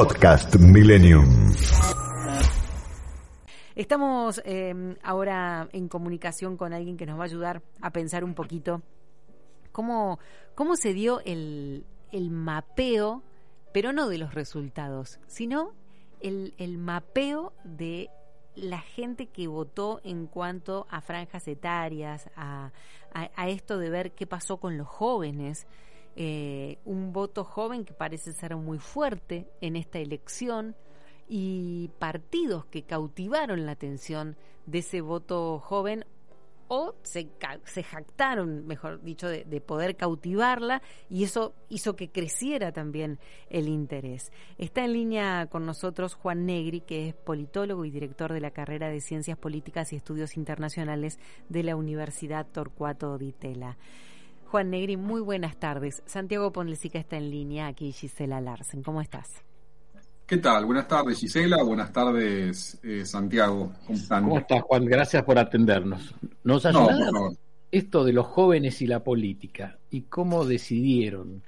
Podcast Millennium. Estamos eh, ahora en comunicación con alguien que nos va a ayudar a pensar un poquito cómo, cómo se dio el, el mapeo, pero no de los resultados, sino el, el mapeo de la gente que votó en cuanto a franjas etarias, a, a, esto de ver qué pasó con los jóvenes. Eh, un voto joven que parece ser muy fuerte en esta elección y partidos que cautivaron la atención de ese voto joven o se, jactaron, mejor dicho, de, de, poder cautivarla y eso hizo que creciera también el interés. Está en línea con nosotros Juan Negri, que es politólogo y director de la carrera de Ciencias Políticas y Estudios Internacionales de la Universidad Torcuato Di Tella. Juan Negri, muy buenas tardes. Santiago Ponlesica está en línea, aquí Gisela Larsen. ¿Cómo estás? ¿Qué tal? Buenas tardes, Gisela. Buenas tardes, eh, Santiago. ¿Cómo están? ¿Cómo estás, Juan? Gracias por atendernos. Nos ayuda no, esto de los jóvenes y la política y cómo decidieron.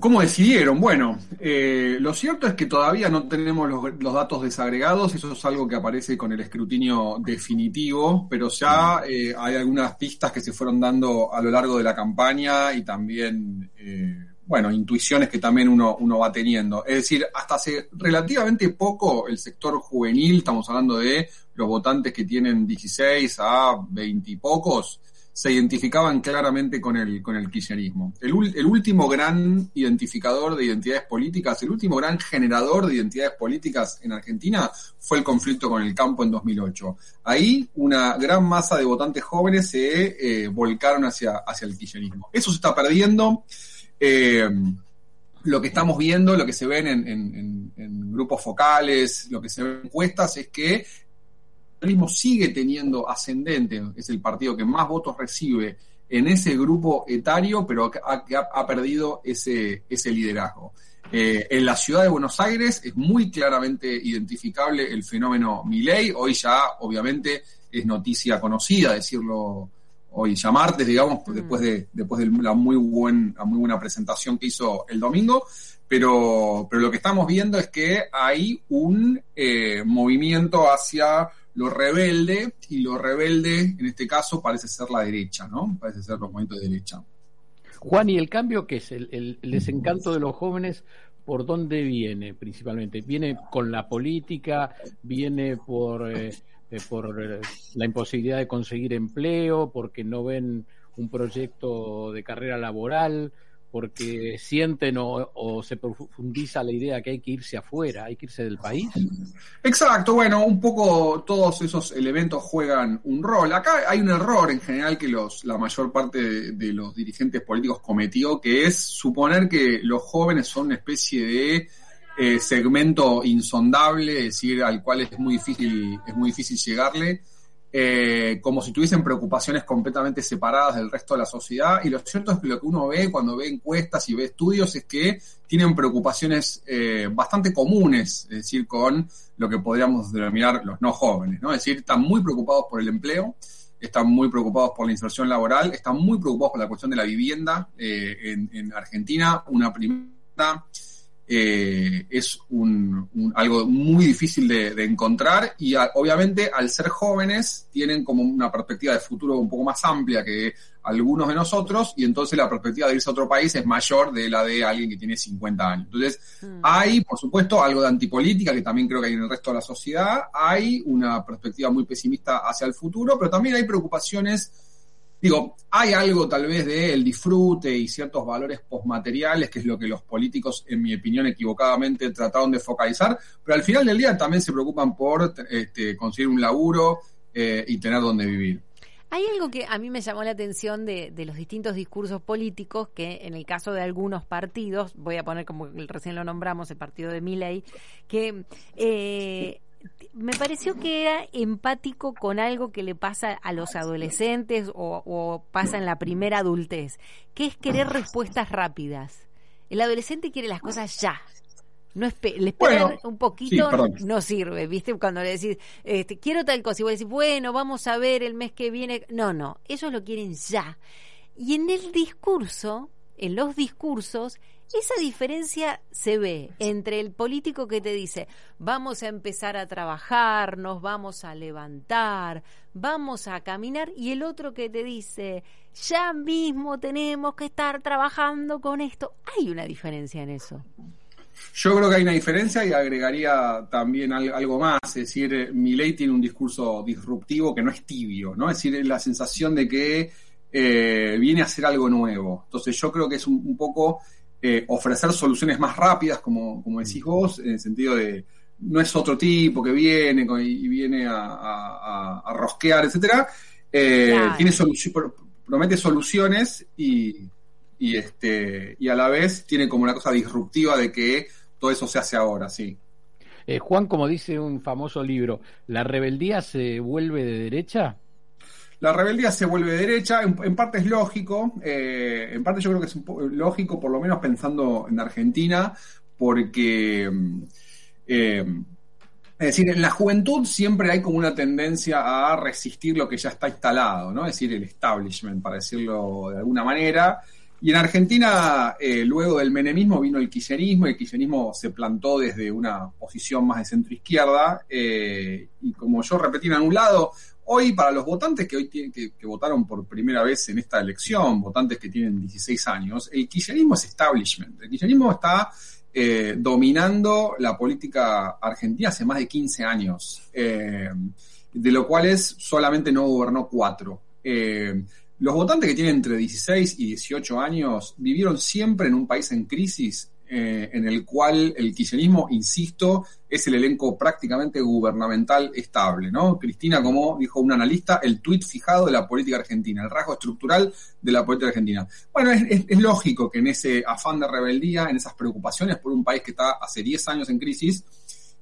¿Cómo decidieron? Bueno, eh, lo cierto es que todavía no tenemos los, datos desagregados, eso es algo que aparece con el escrutinio definitivo, pero ya eh, hay algunas pistas que se fueron dando a lo largo de la campaña y también eh, bueno, intuiciones que también uno, uno va teniendo. Es decir, hasta hace relativamente poco el sector juvenil, estamos hablando de los votantes que tienen 16 a 20 y pocos, se identificaban claramente con el, con el kirchnerismo. El, el, último gran identificador de identidades políticas, el último gran generador de identidades políticas en Argentina fue el conflicto con el campo en 2008. Ahí una gran masa de votantes jóvenes se eh, volcaron hacia, hacia el kirchnerismo. Eso se está perdiendo. Eh, lo que estamos viendo, lo que se ven en, grupos focales, lo que se ven en encuestas, es que kirchnerismo sigue teniendo ascendente, es el partido que más votos recibe en ese grupo etario, pero ha, ha perdido ese, ese liderazgo. Eh, en la ciudad de Buenos Aires es muy claramente identificable el fenómeno Milei, hoy ya obviamente es noticia conocida, decirlo hoy ya martes, digamos, mm. después de, después de la muy, buen, la muy buena presentación que hizo el domingo, pero, pero lo que estamos viendo es que hay un eh, movimiento hacia lo rebelde, y lo rebelde en este caso parece ser la derecha, ¿no? Parece ser los movimientos de derecha. Juan, ¿y el cambio qué es? ¿El, el, el desencanto de los jóvenes por dónde viene principalmente? ¿Viene con la política? ¿Viene por... Eh, eh, por eh, la imposibilidad de conseguir empleo, porque no ven un proyecto de carrera laboral, porque sienten o, se profundiza la idea que hay que irse afuera, hay que irse del país. Exacto, bueno, un poco todos esos elementos juegan un rol. Acá hay un error en general que los, la mayor parte de, de los dirigentes políticos cometió, que es suponer que los jóvenes son una especie de eh, segmento insondable, es decir, al cual es muy difícil, es muy difícil llegarle, eh, como si tuviesen preocupaciones completamente separadas del resto de la sociedad. Y lo cierto es que lo que uno ve cuando ve encuestas y ve estudios es que tienen preocupaciones eh, bastante comunes, es decir, con lo que podríamos denominar los no jóvenes, ¿no? Es decir, están muy preocupados por el empleo, están muy preocupados por la inserción laboral, están muy preocupados por la cuestión de la vivienda en, en Argentina, una primera eh, es un, un, algo muy difícil de, de encontrar y a, obviamente al ser jóvenes tienen como una perspectiva de futuro un poco más amplia que algunos de nosotros y entonces la perspectiva de irse a otro país es mayor de la de alguien que tiene 50 años. Entonces mm. hay, por supuesto, algo de antipolítica que también creo que hay en el resto de la sociedad, hay una perspectiva muy pesimista hacia el futuro, pero también hay preocupaciones Digo, hay algo tal vez de el disfrute y ciertos valores postmateriales, que es lo que los políticos, en mi opinión, equivocadamente trataron de focalizar, pero al final del día también se preocupan por este, conseguir un laburo eh, y tener donde vivir. Hay algo que a mí me llamó la atención de, los distintos discursos políticos, que en el caso de algunos partidos, voy a poner como recién lo nombramos, el partido de Milley, que eh, me pareció que era empático con algo que le pasa a los adolescentes o, o, pasa en la primera adultez, que es querer respuestas rápidas. El adolescente quiere las cosas ya. No espe le esperan bueno, un poquito, sí, no sirve, ¿viste? Cuando le decís, este, quiero tal cosa, y vos decís, bueno, vamos a ver el mes que viene. No, no, ellos lo quieren ya. Y en el discurso en los discursos, esa diferencia se ve entre el político que te dice, vamos a empezar a trabajar, nos vamos a levantar, vamos a caminar, y el otro que te dice, ya mismo tenemos que estar trabajando con esto. Hay una diferencia en eso. Yo creo que hay una diferencia y agregaría también algo más, es decir, Milei tiene un discurso disruptivo que no es tibio, ¿no? Es decir, la sensación de que eh, viene a hacer algo nuevo. Entonces yo creo que es un, poco eh, ofrecer soluciones más rápidas, como, como decís vos, en el sentido de no es otro tipo que viene y, viene a, rosquear, etcétera. Eh, tiene promete soluciones y, y, este, y a la vez tiene como una cosa disruptiva de que todo eso se hace ahora, sí. Juan, como dice un famoso libro, ¿la rebeldía se vuelve de derecha? La rebeldía se vuelve derecha, en, parte es lógico, eh, en parte yo creo que es lógico, por lo menos pensando en Argentina, porque, eh, es decir, en la juventud siempre hay como una tendencia a resistir lo que ya está instalado, ¿no? Es decir, el establishment, para decirlo de alguna manera. Y en Argentina, eh, luego del menemismo vino el kirchnerismo, y el kirchnerismo se plantó desde una posición más de centro izquierda, y como yo repetí en un lado, Hoy, para los votantes que hoy tienen, que, votaron por primera vez en esta elección, votantes que tienen 16 años, el kirchnerismo es establishment. El kirchnerismo está eh, dominando la política argentina hace más de 15 años, eh, de lo cual solamente no gobernó cuatro. Eh, los votantes que tienen entre 16 y 18 años vivieron siempre en un país en crisis eh, en el cual el kirchnerismo, insisto, es el elenco prácticamente gubernamental estable, ¿no? Cristina, como dijo un analista, el tuit fijado de la política argentina, el rasgo estructural de la política argentina. Bueno, es, lógico que en ese afán de rebeldía, en esas preocupaciones por un país que está hace 10 años en crisis,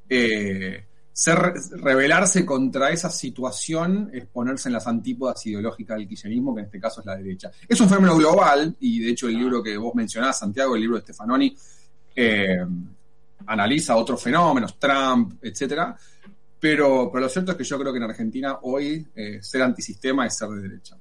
eh, ser, rebelarse contra esa situación es ponerse en las antípodas ideológicas del kirchnerismo, que en este caso es la derecha. Es un fenómeno global, y de hecho el libro que vos mencionás, Santiago, el libro de Stefanoni, eh, analiza otros fenómenos, Trump, etcétera. Pero, pero lo cierto es que yo creo que en Argentina hoy eh, ser antisistema es ser de derecha.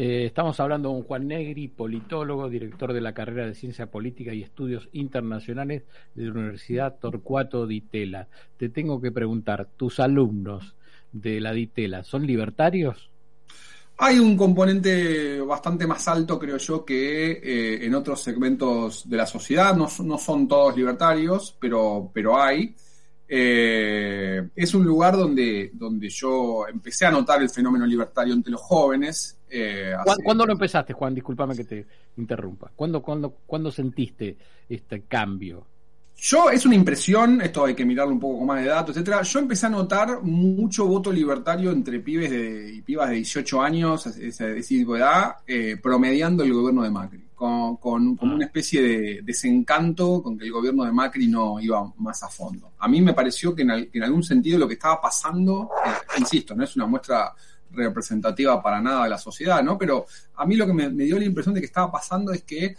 Eh, estamos hablando con Juan Negri, politólogo, director de la carrera de Ciencia Política y Estudios Internacionales de la Universidad Torcuato Di Tella. Te tengo que preguntar, ¿tus alumnos de la Di Tella son libertarios? Hay un componente bastante más alto, creo yo, que eh, en otros segmentos de la sociedad. No, no son todos libertarios, pero, pero hay. Eh, es un lugar donde, donde yo empecé a notar el fenómeno libertario entre los jóvenes. Eh, ¿Cuándo lo empezaste, Juan? Disculpame que te interrumpa. ¿Cuándo, cuándo, ¿Cuándo sentiste este cambio? Yo, es una impresión, esto hay que mirarlo un poco con más de datos, etcétera. Yo empecé a notar mucho voto libertario entre pibes de, y pibas de 18 años, ese, tipo de edad, eh, promediando el gobierno de Macri, con, con, ah. una especie de desencanto con que el gobierno de Macri no iba más a fondo. A mí me pareció que en, algún sentido lo que estaba pasando, eh, insisto, no es una muestra representativa para nada de la sociedad, ¿no? Pero a mí lo que me dio la impresión de que estaba pasando es que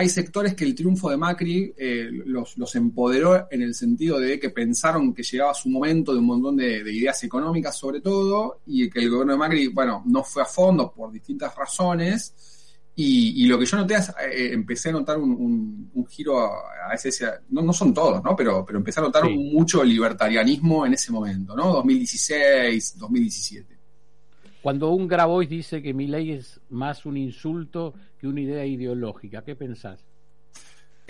hay sectores que el triunfo de Macri eh, los, los, empoderó en el sentido de que pensaron que llegaba su momento de un montón de, ideas económicas sobre todo y que el gobierno de Macri, bueno, no fue a fondo por distintas razones y, lo que yo noté es, eh, empecé a notar un, giro a, ese, no, no son todos, ¿no? Pero, pero empecé a notar mucho libertarianismo en ese momento, ¿no? 2016, 2017. Cuando un Grabois dice que mi ley es más un insulto que una idea ideológica, ¿qué pensás?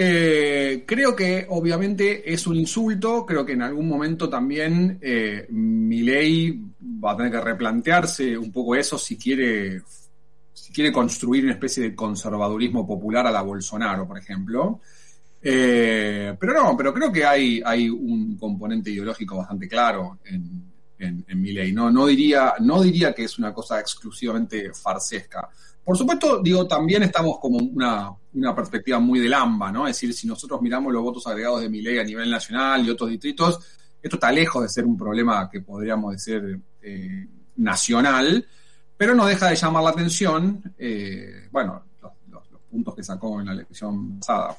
Eh, creo que obviamente es un insulto, creo que en algún momento también eh, mi ley va a tener que replantearse un poco eso si quiere, si quiere construir una especie de conservadurismo popular a la Bolsonaro, por ejemplo. Eh, pero no, pero creo que hay, hay un componente ideológico bastante claro en, en, mi ley. No, no, diría, no diría que es una cosa exclusivamente farsesca. Por supuesto, digo, también estamos como una, una perspectiva muy del AMBA, ¿no? Es decir, si nosotros miramos los votos agregados de mi ley a nivel nacional y otros distritos, esto está lejos de ser un problema que podríamos decir eh, nacional, pero no deja de llamar la atención, eh, bueno, los puntos que sacó en la elección pasada.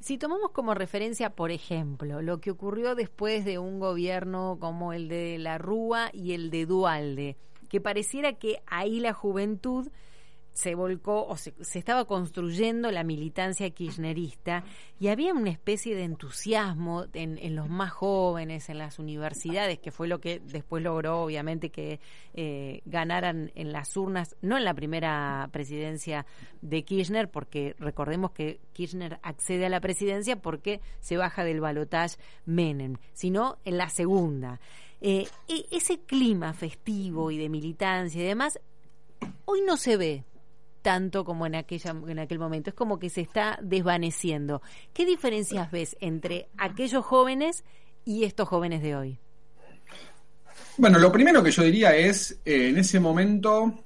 Si tomamos como referencia, por ejemplo, lo que ocurrió después de un gobierno como el de la Rúa y el de Dualde, que pareciera que ahí la juventud se volcó o se, estaba construyendo la militancia kirchnerista y había una especie de entusiasmo en, los más jóvenes, en las universidades, que fue lo que después logró, obviamente, que eh, ganaran en las urnas, no en la primera presidencia de Kirchner, porque recordemos que Kirchner accede a la presidencia porque se baja del balotaje Menem, sino en la segunda. Eh, e, ese clima festivo y de militancia y demás, hoy no se ve tanto como en, aquella, en aquel momento. Es como que se está desvaneciendo. ¿Qué diferencias ves entre aquellos jóvenes y estos jóvenes de hoy? Bueno, lo primero que yo diría es, eh, en ese momento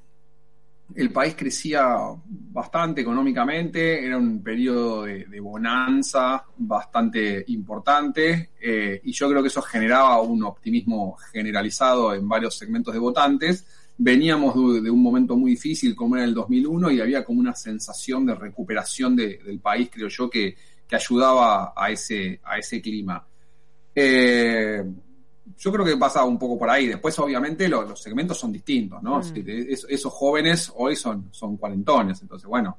el país crecía bastante económicamente, era un periodo de, bonanza bastante importante eh, y yo creo que eso generaba un optimismo generalizado en varios segmentos de votantes veníamos de, un momento muy difícil como era el 2001 y había como una sensación de recuperación del país, creo yo, que, ayudaba a ese, a ese clima. Eh, yo creo que pasa un poco por ahí. Después, obviamente, los segmentos son distintos, ¿no? Mm. esos jóvenes hoy son, son cuarentones, entonces, bueno,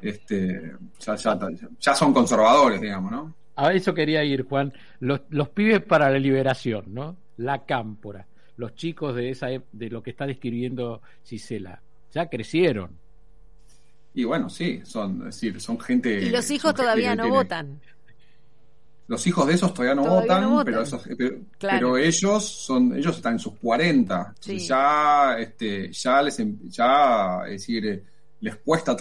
este, ya, ya, son conservadores, digamos, ¿no? A eso quería ir, Juan. Los, los pibes para la liberación, ¿no? La cámpora los chicos de esa de lo que está describiendo Cisela. Ya crecieron. Y bueno, sí, son, decir, son gente. Y los hijos todavía no votan. Los hijos de esos todavía no, votan, Pero, pero, ellos son, ellos están en sus 40. Ya, este, ya les, em, ya, es decir, les cuesta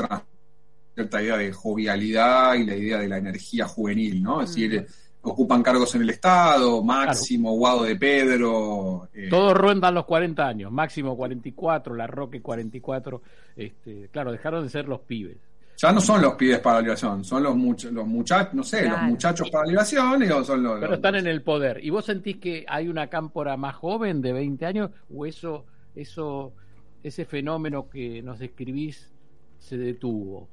cierta idea de jovialidad y la idea de la energía juvenil, ¿no? Es decir, mm ocupan cargos en el Estado, Máximo, Guado de Pedro. Eh. Todos rondan los 40 años, Máximo 44, La Roque 44. Este, claro, dejaron de ser los pibes. Ya no son los pibes para la liberación, son los, los muchachos, no sé, los muchachos para la liberación o son los... Pero están en el poder. ¿Y vos sentís que hay una cámpora más joven de 20 años o eso, eso, ese fenómeno que nos describís se detuvo?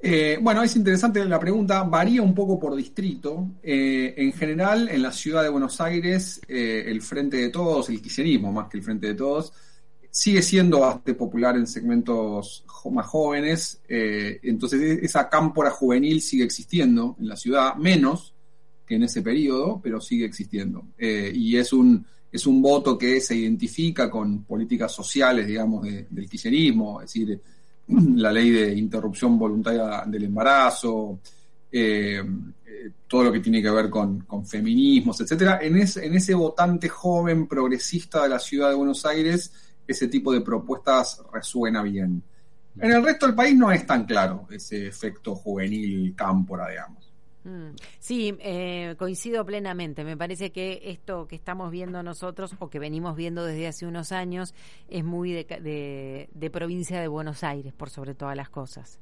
Eh, bueno, es interesante la pregunta, varía un poco por distrito. Eh, en general, en la ciudad de Buenos Aires, eh, el Frente de Todos, el kirchnerismo más que el Frente de Todos, sigue siendo bastante popular en segmentos más jóvenes. entonces, e-, esa cámpora juvenil sigue existiendo en la ciudad, menos que en ese periodo, pero sigue existiendo. y es un, es un voto que se identifica con políticas sociales, digamos, del kirchnerismo, es decir, la ley de interrupción voluntaria del embarazo, eh, todo lo que tiene que ver con, feminismos, etcétera. En, en ese votante joven progresista de la ciudad de Buenos Aires, ese tipo de propuestas resuena bien. En el resto del país no es tan claro ese efecto juvenil cámpora, digamos. Mm. Sí, eh, coincido plenamente. Me parece que esto que estamos viendo nosotros o que venimos viendo desde hace unos años es muy de, provincia de Buenos Aires, por sobre todas las cosas.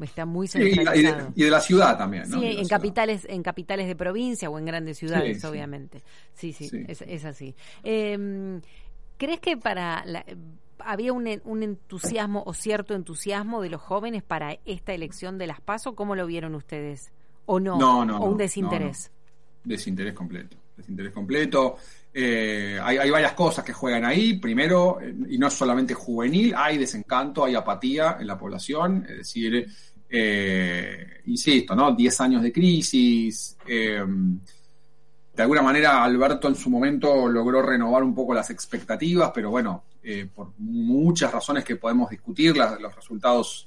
Está muy centralizado. y, de, la ciudad también, ¿no? Sí, en capitales, en capitales de provincia o en grandes ciudades, obviamente. Sí, sí, Es, así. Em, ¿Crees que para había un, un, entusiasmo o cierto entusiasmo de los jóvenes para esta elección de las PASO? ¿Cómo lo vieron ustedes? ¿O no? ¿O un desinterés? desinterés completo. Desinterés completo. Eh, hay, varias cosas que juegan ahí. Primero, y no es solamente juvenil, hay desencanto, hay apatía en la población. Es decir, eh, insisto, ¿no? 10 años de crisis. Eh, de alguna manera, Alberto en su momento logró renovar un poco las expectativas, pero bueno, por muchas razones que podemos discutir, los resultados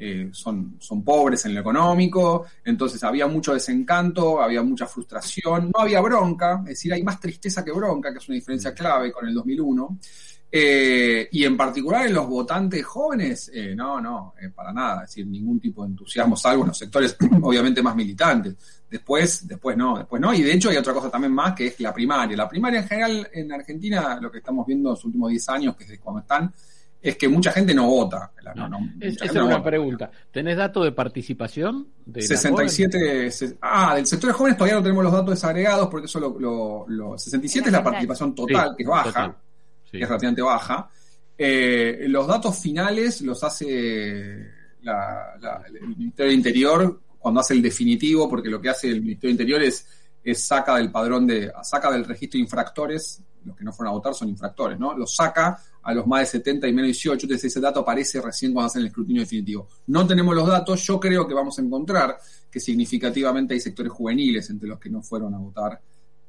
eh, son, son pobres en lo económico, entonces había mucho desencanto, había mucha frustración, no había bronca, es decir, hay más tristeza que bronca, que es una diferencia clave con el 2001. Eh, y en particular en los votantes jóvenes, eh, no, no, para nada, es decir, ningún tipo de entusiasmo, salvo en los sectores obviamente más militantes. Después, después no, después no. Y de hecho hay otra cosa también más que es la primaria. La primaria en general en Argentina, lo que estamos viendo en los últimos 10 años, que es de cuando están, es que mucha gente no vota. esa es una pregunta. ¿Tenés datos de participación? De 67. ah, del sector de jóvenes todavía no tenemos los datos desagregados porque eso lo. 67 es la participación total, que es baja, que es relativamente baja. Eh, los datos finales los hace el Ministerio del Interior cuando hace el definitivo, porque lo que hace el Ministerio del Interior es, es saca del padrón de, saca del registro de infractores los que no fueron a votar son infractores, ¿no? Los saca a los más de 70 y menos 18, entonces ese dato aparece recién cuando hacen el escrutinio definitivo. No tenemos los datos, yo creo que vamos a encontrar que significativamente hay sectores juveniles entre los que no fueron a votar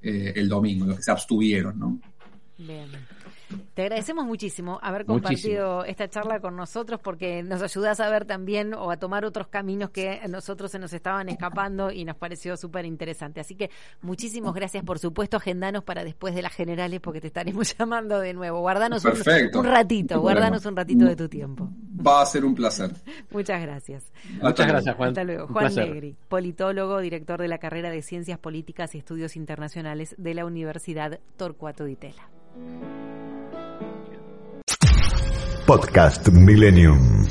eh, el domingo, los que se abstuvieron, ¿no? Bien. Te agradecemos muchísimo haber compartido esta charla con nosotros porque nos ayudas a ver también o a tomar otros caminos que a nosotros se nos estaban escapando y nos pareció súper interesante. Así que muchísimas gracias, por supuesto, agendanos para después de las generales porque te estaremos llamando de nuevo. Guardanos un, un, ratito, guardanos un ratito de tu tiempo. Va a ser un placer. Muchas gracias. Muchas gracias, Juan. Hasta luego. Juan Negri, politólogo, director de la carrera de Ciencias Políticas y Estudios Internacionales de la Universidad Torcuato Di Tella. Podcast Millennium.